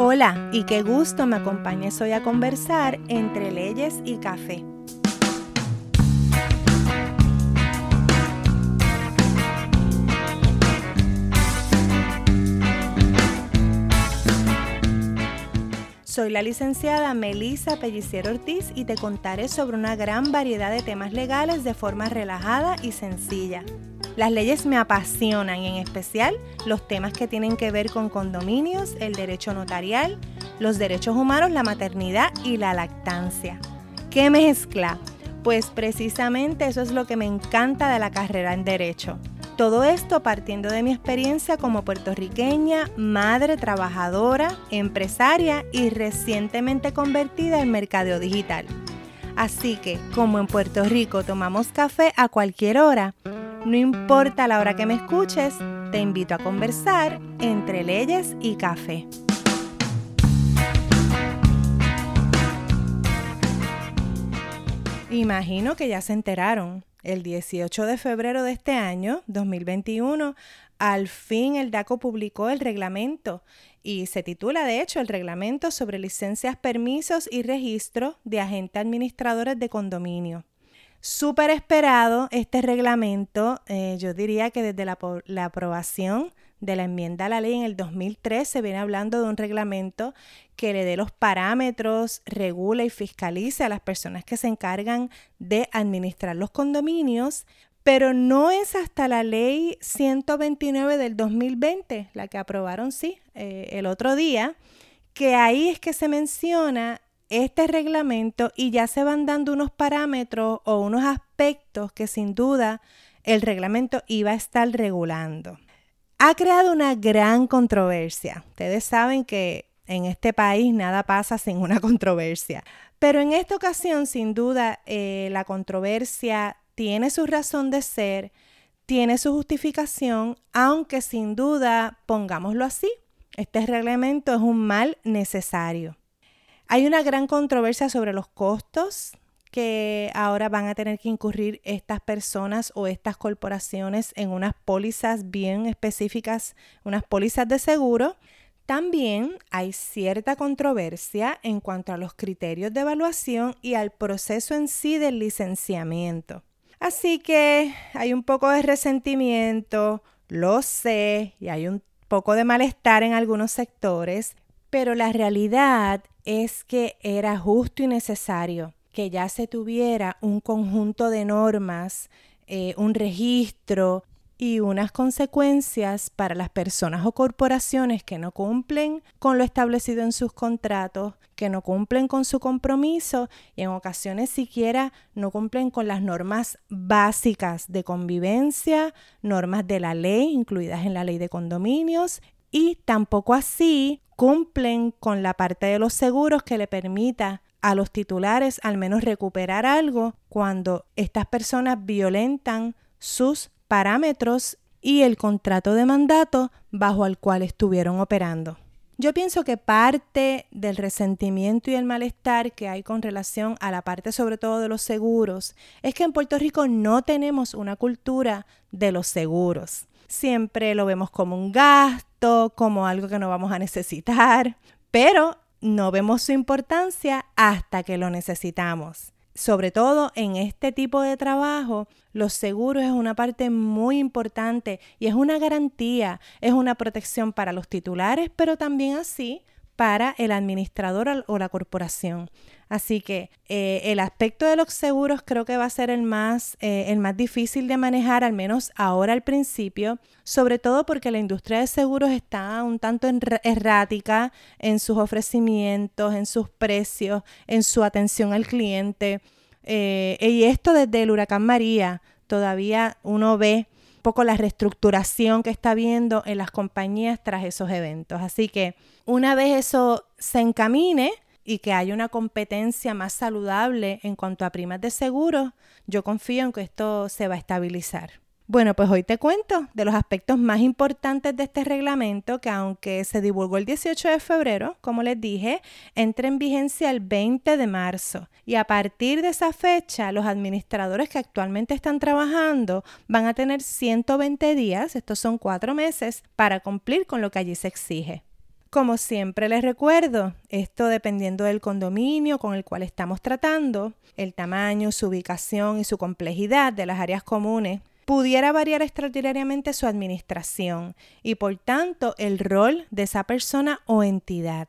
Hola y qué gusto me acompañes hoy a conversar entre leyes y café. Soy la licenciada Melisa Pellicero Ortiz y te contaré sobre una gran variedad de temas legales de forma relajada y sencilla. Las leyes me apasionan, en especial los temas que tienen que ver con condominios, el derecho notarial, los derechos humanos, la maternidad y la lactancia. ¿Qué mezcla? Pues precisamente eso es lo que me encanta de la carrera en derecho. Todo esto partiendo de mi experiencia como puertorriqueña, madre trabajadora, empresaria y recientemente convertida en mercadeo digital. Así que, como en Puerto Rico tomamos café a cualquier hora, no importa la hora que me escuches, te invito a conversar entre leyes y café. Imagino que ya se enteraron. El 18 de febrero de este año, 2021, al fin el DACO publicó el reglamento y se titula de hecho el reglamento sobre licencias, permisos y registro de agentes administradores de condominio. Súper esperado este reglamento, eh, yo diría que desde la, la, aprobación de la enmienda a la ley en el 2003 se viene hablando de un reglamento que le dé los parámetros, regula y fiscalice a las personas que se encargan de administrar los condominios, pero no es hasta la ley 129 del 2020, la que aprobaron, sí, eh, el otro día, que ahí es que se menciona este reglamento y ya se van dando unos parámetros o unos aspectos que sin duda el reglamento iba a estar regulando. Ha creado una gran controversia. Ustedes saben que en este país nada pasa sin una controversia. Pero en esta ocasión, sin duda, eh, la controversia tiene su razón de ser, tiene su justificación, aunque sin duda, pongámoslo así, este reglamento es un mal necesario. Hay una gran controversia sobre los costos que ahora van a tener que incurrir estas personas o estas corporaciones en unas pólizas bien específicas, unas pólizas de seguro. También hay cierta controversia en cuanto a los criterios de evaluación y al proceso en sí del licenciamiento. Así que hay un poco de resentimiento, lo sé, y hay un poco de malestar en algunos sectores, pero la realidad es que era justo y necesario que ya se tuviera un conjunto de normas, eh, un registro y unas consecuencias para las personas o corporaciones que no cumplen con lo establecido en sus contratos, que no cumplen con su compromiso y en ocasiones siquiera no cumplen con las normas básicas de convivencia, normas de la ley incluidas en la ley de condominios y tampoco así cumplen con la parte de los seguros que le permita a los titulares al menos recuperar algo cuando estas personas violentan sus parámetros y el contrato de mandato bajo el cual estuvieron operando. Yo pienso que parte del resentimiento y el malestar que hay con relación a la parte sobre todo de los seguros es que en Puerto Rico no tenemos una cultura de los seguros. Siempre lo vemos como un gasto como algo que no vamos a necesitar, pero no vemos su importancia hasta que lo necesitamos. Sobre todo en este tipo de trabajo, los seguros es una parte muy importante y es una garantía, es una protección para los titulares, pero también así para el administrador o la corporación. Así que eh, el aspecto de los seguros creo que va a ser el más, eh, el más difícil de manejar, al menos ahora al principio, sobre todo porque la industria de seguros está un tanto errática en sus ofrecimientos, en sus precios, en su atención al cliente. Eh, y esto desde el huracán María, todavía uno ve un poco la reestructuración que está viendo en las compañías tras esos eventos. Así que una vez eso se encamine y que haya una competencia más saludable en cuanto a primas de seguro, yo confío en que esto se va a estabilizar. Bueno, pues hoy te cuento de los aspectos más importantes de este reglamento que aunque se divulgó el 18 de febrero, como les dije, entra en vigencia el 20 de marzo y a partir de esa fecha los administradores que actualmente están trabajando van a tener 120 días, estos son cuatro meses, para cumplir con lo que allí se exige. Como siempre les recuerdo, esto dependiendo del condominio con el cual estamos tratando, el tamaño, su ubicación y su complejidad de las áreas comunes, pudiera variar extraordinariamente su administración y por tanto el rol de esa persona o entidad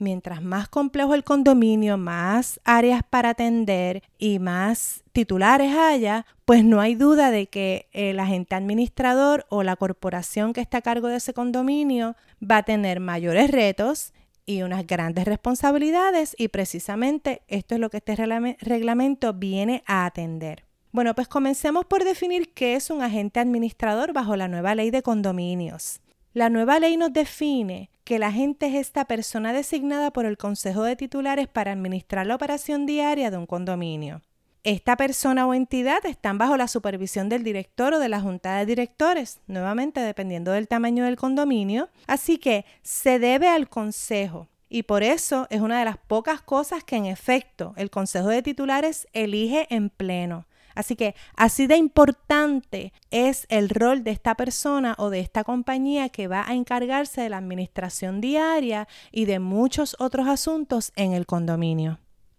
mientras más complejo el condominio, más áreas para atender y más titulares haya, pues no hay duda de que el agente administrador o la corporación que está a cargo de ese condominio va a tener mayores retos y unas grandes responsabilidades y precisamente esto es lo que este reglamento viene a atender. Bueno, pues comencemos por definir qué es un agente administrador bajo la nueva ley de condominios. La nueva ley nos define que la agente es esta persona designada por el Consejo de Titulares para administrar la operación diaria de un condominio. Esta persona o entidad están bajo la supervisión del director o de la junta de directores, nuevamente dependiendo del tamaño del condominio, así que se debe al consejo. Y por eso es una de las pocas cosas que en efecto el Consejo de Titulares elige en pleno. Así que así de importante es el rol de esta persona o de esta compañía que va a encargarse de la administración diaria y de muchos otros asuntos en el condominio.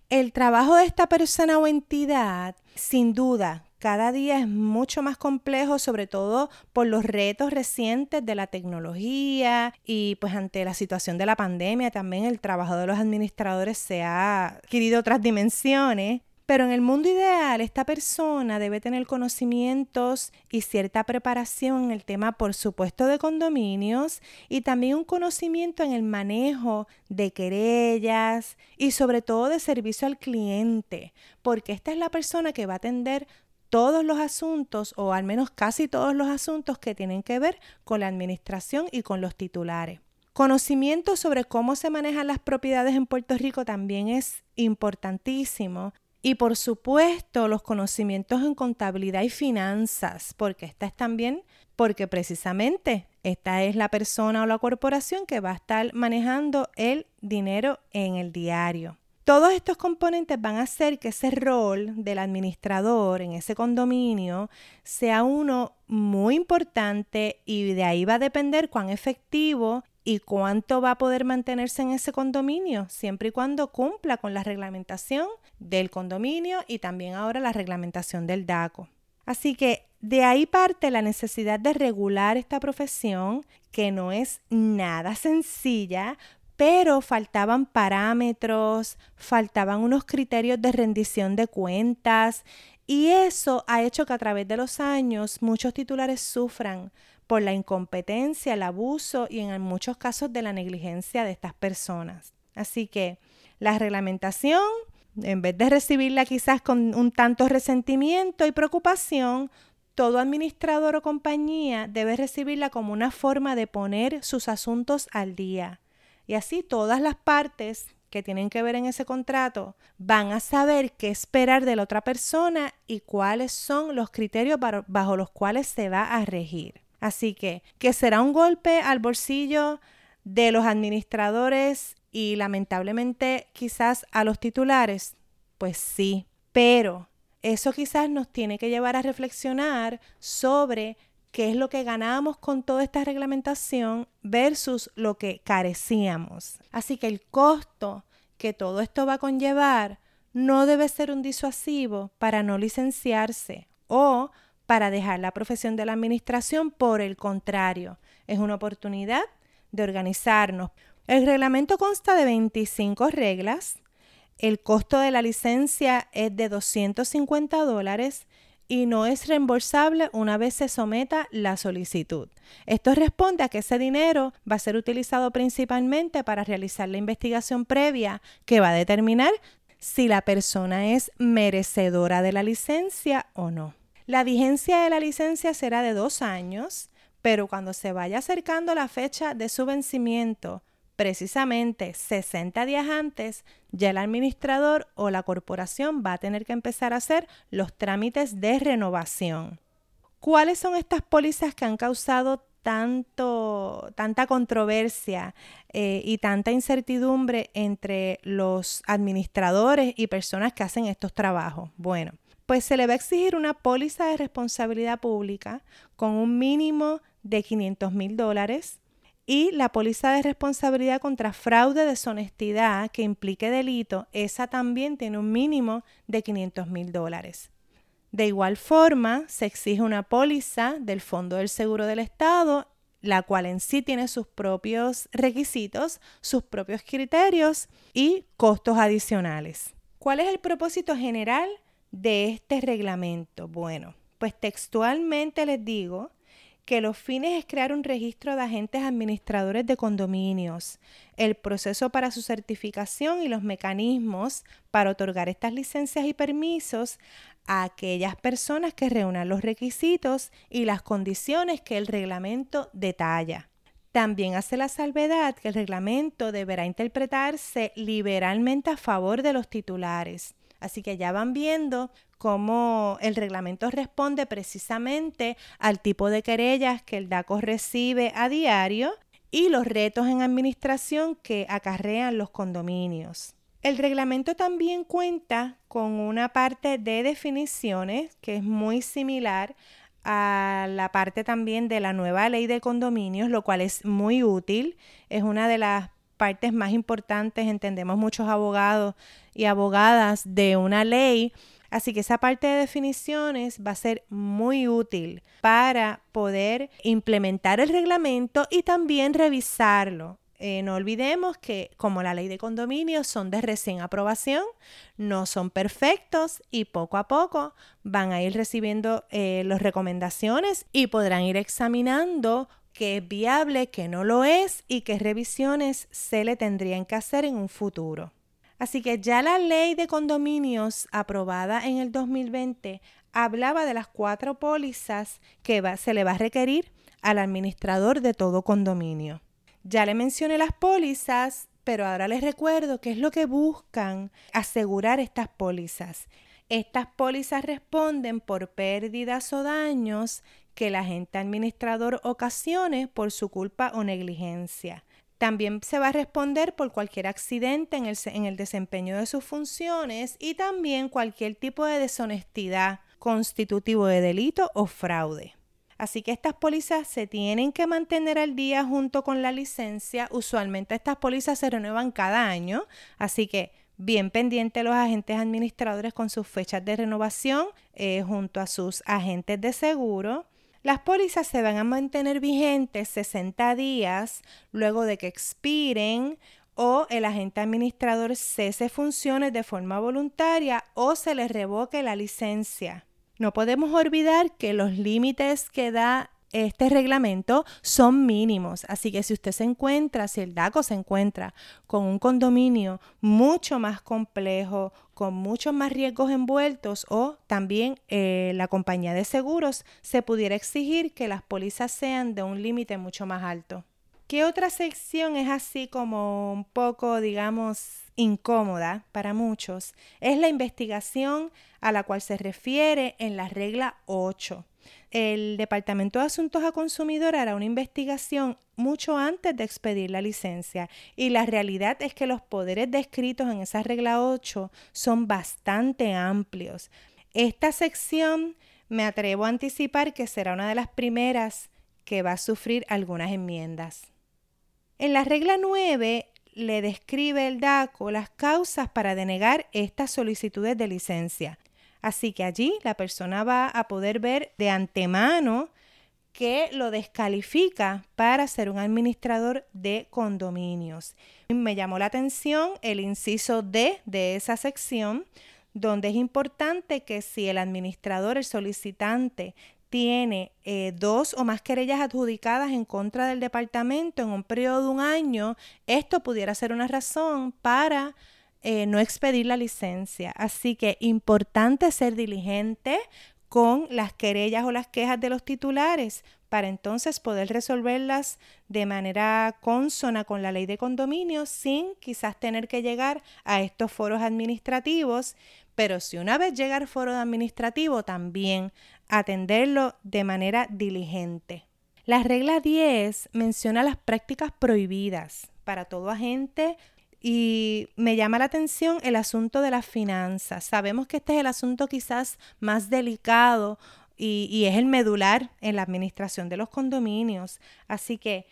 El trabajo de esta persona o entidad, sin duda, cada día es mucho más complejo, sobre todo por los retos recientes de la tecnología y pues ante la situación de la pandemia también el trabajo de los administradores se ha adquirido otras dimensiones pero en el mundo ideal, esta persona debe tener conocimientos y cierta preparación en el tema, por supuesto, de condominios y también un conocimiento en el manejo de querellas y sobre todo de servicio al cliente, porque esta es la persona que va a atender todos los asuntos o al menos casi todos los asuntos que tienen que ver con la administración y con los titulares. Conocimiento sobre cómo se manejan las propiedades en Puerto Rico también es importantísimo y por supuesto, los conocimientos en contabilidad y finanzas, porque esta es también, porque precisamente esta es la persona o la corporación que va a estar manejando el dinero en el diario. Todos estos componentes van a hacer que ese rol del administrador en ese condominio sea uno muy importante y de ahí va a depender cuán efectivo y cuánto va a poder mantenerse en ese condominio, siempre y cuando cumpla con la reglamentación del condominio y también ahora la reglamentación del DACO. Así que de ahí parte la necesidad de regular esta profesión, que no es nada sencilla, pero faltaban parámetros, faltaban unos criterios de rendición de cuentas y eso ha hecho que a través de los años muchos titulares sufran por la incompetencia, el abuso y en muchos casos de la negligencia de estas personas. Así que la reglamentación, en vez de recibirla quizás con un tanto resentimiento y preocupación, todo administrador o compañía debe recibirla como una forma de poner sus asuntos al día. Y así todas las partes que tienen que ver en ese contrato van a saber qué esperar de la otra persona y cuáles son los criterios bajo los cuales se va a regir. Así que, será un golpe al bolsillo de los administradores y lamentablemente quizás a los titulares. Pues sí, pero eso quizás nos tiene que llevar a reflexionar sobre qué es lo que ganamos con toda esta reglamentación versus lo que carecíamos. Así que el costo que todo esto va a conllevar no debe ser un disuasivo para no licenciarse o para dejar la profesión de la administración, por el contrario, es una oportunidad de organizarnos. El reglamento consta de 25 reglas, el costo de la licencia es de 250 dólares y no es reembolsable una vez se someta la solicitud. Esto responde a que ese dinero va a ser utilizado principalmente para realizar la investigación previa que va a determinar si la persona es merecedora de la licencia o no. La vigencia de la licencia será de dos años, pero cuando se vaya acercando la fecha de su vencimiento, precisamente 60 días antes, ya el administrador o la corporación va a tener que empezar a hacer los trámites de renovación. ¿Cuáles son estas pólizas que han causado tanto, tanta controversia eh, y tanta incertidumbre entre los administradores y personas que hacen estos trabajos? Bueno, pues se le va a exigir una póliza de responsabilidad pública con un mínimo de 500 mil dólares Y la póliza de responsabilidad contra fraude, deshonestidad que implique delito, esa también tiene un mínimo de 500 mil dólares. De igual forma, se exige una póliza del Fondo del Seguro del Estado, la cual en sí tiene sus propios requisitos, sus propios criterios y costos adicionales. ¿Cuál es el propósito general de este reglamento? Bueno, pues textualmente les digo que los fines es crear un registro de agentes administradores de condominios, el proceso para su certificación y los mecanismos para otorgar estas licencias y permisos a aquellas personas que reúnan los requisitos y las condiciones que el reglamento detalla. También hace la salvedad que el reglamento deberá interpretarse liberalmente a favor de los titulares. Así que ya van viendo cómo el reglamento responde precisamente al tipo de querellas que el DACO recibe a diario y los retos en administración que acarrean los condominios. El reglamento también cuenta con una parte de definiciones que es muy similar a la parte también de la nueva ley de condominios, lo cual es muy útil. Es una de las partes más importantes, entendemos muchos abogados y abogadas de una ley Así que esa parte de definiciones va a ser muy útil para poder implementar el reglamento y también revisarlo. Eh, no olvidemos que como la ley de condominios son de recién aprobación, no son perfectos y poco a poco van a ir recibiendo eh, las recomendaciones y podrán ir examinando qué es viable, qué no lo es y qué revisiones se le tendrían que hacer en un futuro. Así que ya la ley de condominios aprobada en el 2020 hablaba de las cuatro pólizas que se le va a requerir al administrador de todo condominio. Ya le mencioné las pólizas, pero ahora les recuerdo qué es lo que buscan asegurar estas pólizas. Estas pólizas responden por pérdidas o daños que el agente administrador ocasione por su culpa o negligencia. También se va a responder por cualquier accidente en el, en el desempeño de sus funciones y también cualquier tipo de deshonestidad constitutivo de delito o fraude. Así que estas pólizas se tienen que mantener al día junto con la licencia. Usualmente estas pólizas se renuevan cada año, así que bien pendientes los agentes administradores con sus fechas de renovación eh, junto a sus agentes de seguro. Las pólizas se van a mantener vigentes 60 días luego de que expiren o el agente administrador cese funciones de forma voluntaria o se le revoque la licencia. No podemos olvidar que los límites que da este reglamento son mínimos. Así que si usted se encuentra, si el DACO se encuentra con un condominio mucho más complejo, con muchos más riesgos envueltos o también eh, la compañía de seguros, se pudiera exigir que las pólizas sean de un límite mucho más alto. ¿Qué otra sección es así como un poco, digamos, incómoda para muchos? Es la investigación a la cual se refiere en la regla 8 el Departamento de Asuntos a Consumidor hará una investigación mucho antes de expedir la licencia y la realidad es que los poderes descritos en esa regla 8 son bastante amplios. Esta sección me atrevo a anticipar que será una de las primeras que va a sufrir algunas enmiendas. En la regla 9 le describe el DACO las causas para denegar estas solicitudes de licencia. Así que allí la persona va a poder ver de antemano que lo descalifica para ser un administrador de condominios. Me llamó la atención el inciso D de esa sección, donde es importante que si el administrador, el solicitante, tiene eh, dos o más querellas adjudicadas en contra del departamento en un periodo de un año, esto pudiera ser una razón para eh, no expedir la licencia. Así que importante ser diligente con las querellas o las quejas de los titulares para entonces poder resolverlas de manera consona con la ley de condominio sin quizás tener que llegar a estos foros administrativos, pero si una vez llega al foro administrativo también atenderlo de manera diligente. La regla 10 menciona las prácticas prohibidas para todo agente y me llama la atención el asunto de las finanzas. Sabemos que este es el asunto quizás más delicado y, es el medular en la administración de los condominios. Así que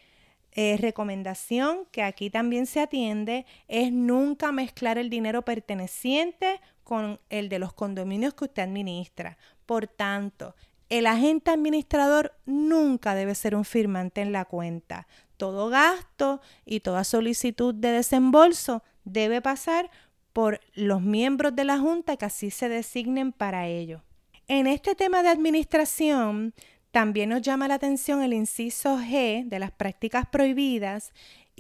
eh, recomendación que aquí también se atiende es nunca mezclar el dinero perteneciente con el de los condominios que usted administra. Por tanto, el agente administrador nunca debe ser un firmante en la cuenta. Todo gasto y toda solicitud de desembolso debe pasar por los miembros de la Junta que así se designen para ello. En este tema de administración, también nos llama la atención el inciso G de las prácticas prohibidas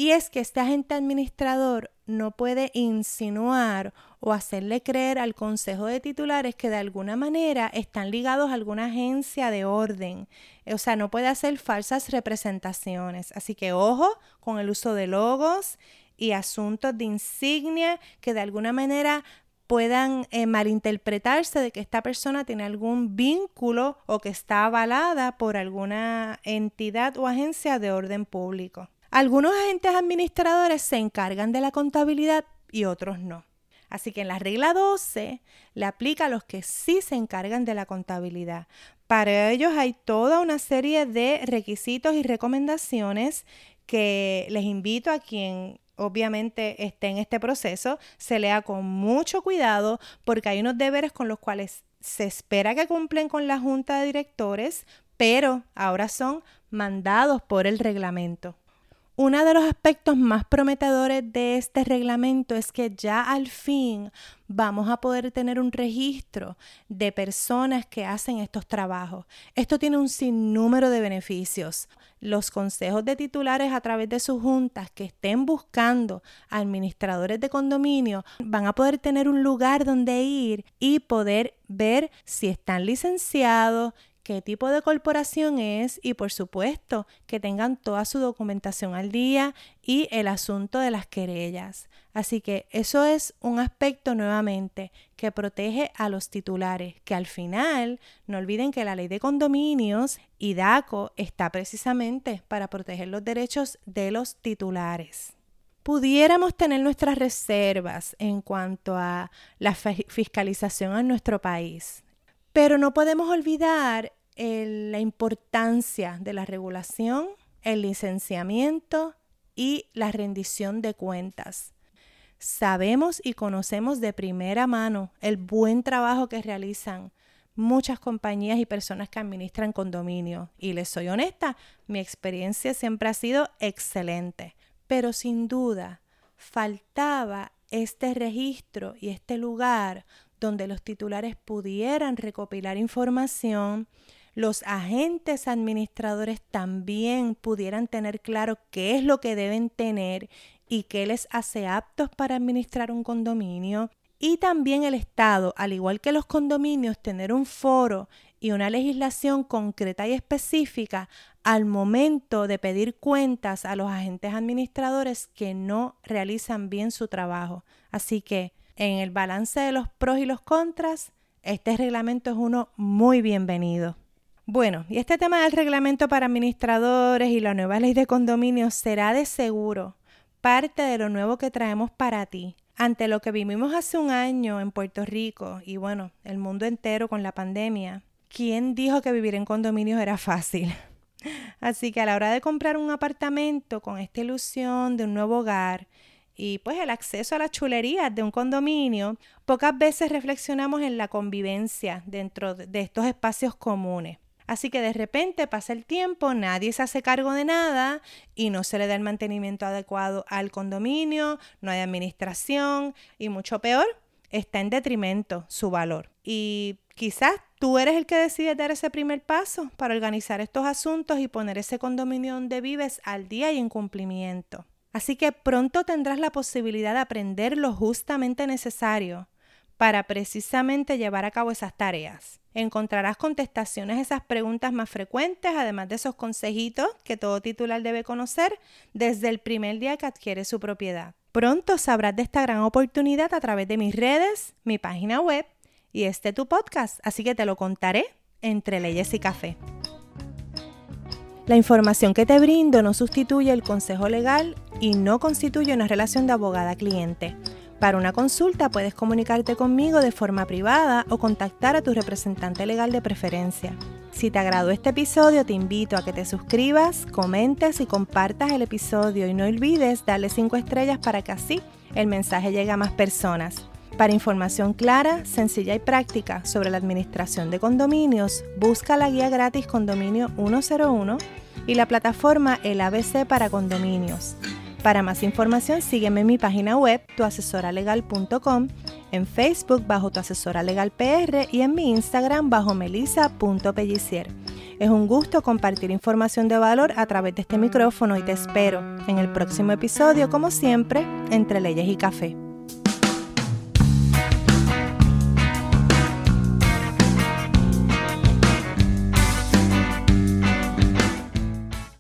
y es que este agente administrador no puede insinuar o hacerle creer al consejo de titulares que de alguna manera están ligados a alguna agencia de orden. O sea, no puede hacer falsas representaciones. Así que ojo con el uso de logos y asuntos de insignia que de alguna manera puedan eh, malinterpretarse de que esta persona tiene algún vínculo o que está avalada por alguna entidad o agencia de orden público. Algunos agentes administradores se encargan de la contabilidad y otros no. Así que en la regla 12 le aplica a los que sí se encargan de la contabilidad. Para ellos hay toda una serie de requisitos y recomendaciones que les invito a quien obviamente esté en este proceso, se lea con mucho cuidado porque hay unos deberes con los cuales se espera que cumplen con la junta de directores, pero ahora son mandados por el reglamento. Uno de los aspectos más prometedores de este reglamento es que ya al fin vamos a poder tener un registro de personas que hacen estos trabajos. Esto tiene un sinnúmero de beneficios. Los consejos de titulares a través de sus juntas que estén buscando administradores de condominio van a poder tener un lugar donde ir y poder ver si están licenciados, qué tipo de corporación es y por supuesto que tengan toda su documentación al día y el asunto de las querellas. Así que eso es un aspecto nuevamente que protege a los titulares, que al final no olviden que la ley de condominios y DACO está precisamente para proteger los derechos de los titulares pudiéramos tener nuestras reservas en cuanto a la fiscalización en nuestro país. Pero no podemos olvidar la importancia de la regulación, el licenciamiento y la rendición de cuentas. Sabemos y conocemos de primera mano el buen trabajo que realizan muchas compañías y personas que administran condominios. Y les soy honesta, mi experiencia siempre ha sido excelente. Pero sin duda, faltaba este registro y este lugar donde los titulares pudieran recopilar información, los agentes administradores también pudieran tener claro qué es lo que deben tener y qué les hace aptos para administrar un condominio. Y también el Estado, al igual que los condominios, tener un foro y una legislación concreta y específica al momento de pedir cuentas a los agentes administradores que no realizan bien su trabajo. Así que en el balance de los pros y los contras, este reglamento es uno muy bienvenido. Bueno, y este tema del reglamento para administradores y la nueva ley de condominios será de seguro parte de lo nuevo que traemos para ti. Ante lo que vivimos hace un año en Puerto Rico y bueno, el mundo entero con la pandemia, ¿quién dijo que vivir en condominios era fácil? Así que a la hora de comprar un apartamento con esta ilusión de un nuevo hogar, y pues el acceso a las chulerías de un condominio, pocas veces reflexionamos en la convivencia dentro de estos espacios comunes. Así que de repente pasa el tiempo, nadie se hace cargo de nada y no se le da el mantenimiento adecuado al condominio, no hay administración y mucho peor, está en detrimento su valor. Y quizás tú eres el que decide dar ese primer paso para organizar estos asuntos y poner ese condominio donde vives al día y en cumplimiento. Así que pronto tendrás la posibilidad de aprender lo justamente necesario para precisamente llevar a cabo esas tareas. Encontrarás contestaciones a esas preguntas más frecuentes, además de esos consejitos que todo titular debe conocer desde el primer día que adquiere su propiedad. Pronto sabrás de esta gran oportunidad a través de mis redes, mi página web y este tu podcast, así que te lo contaré entre leyes y café. La información que te brindo no sustituye el consejo legal y no constituye una relación de abogada-cliente. Para una consulta puedes comunicarte conmigo de forma privada o contactar a tu representante legal de preferencia. Si te agradó este episodio, te invito a que te suscribas, comentes y compartas el episodio y no olvides darle 5 estrellas para que así el mensaje llegue a más personas. Para información clara, sencilla y práctica sobre la administración de condominios, busca la guía gratis Condominio 101 y la plataforma El ABC para condominios. Para más información, sígueme en mi página web, tuasesoralegal.com, en Facebook bajo tu asesora legal PR y en mi Instagram bajo melisa.pellicier. Es un gusto compartir información de valor a través de este micrófono y te espero en el próximo episodio, como siempre, entre leyes y café.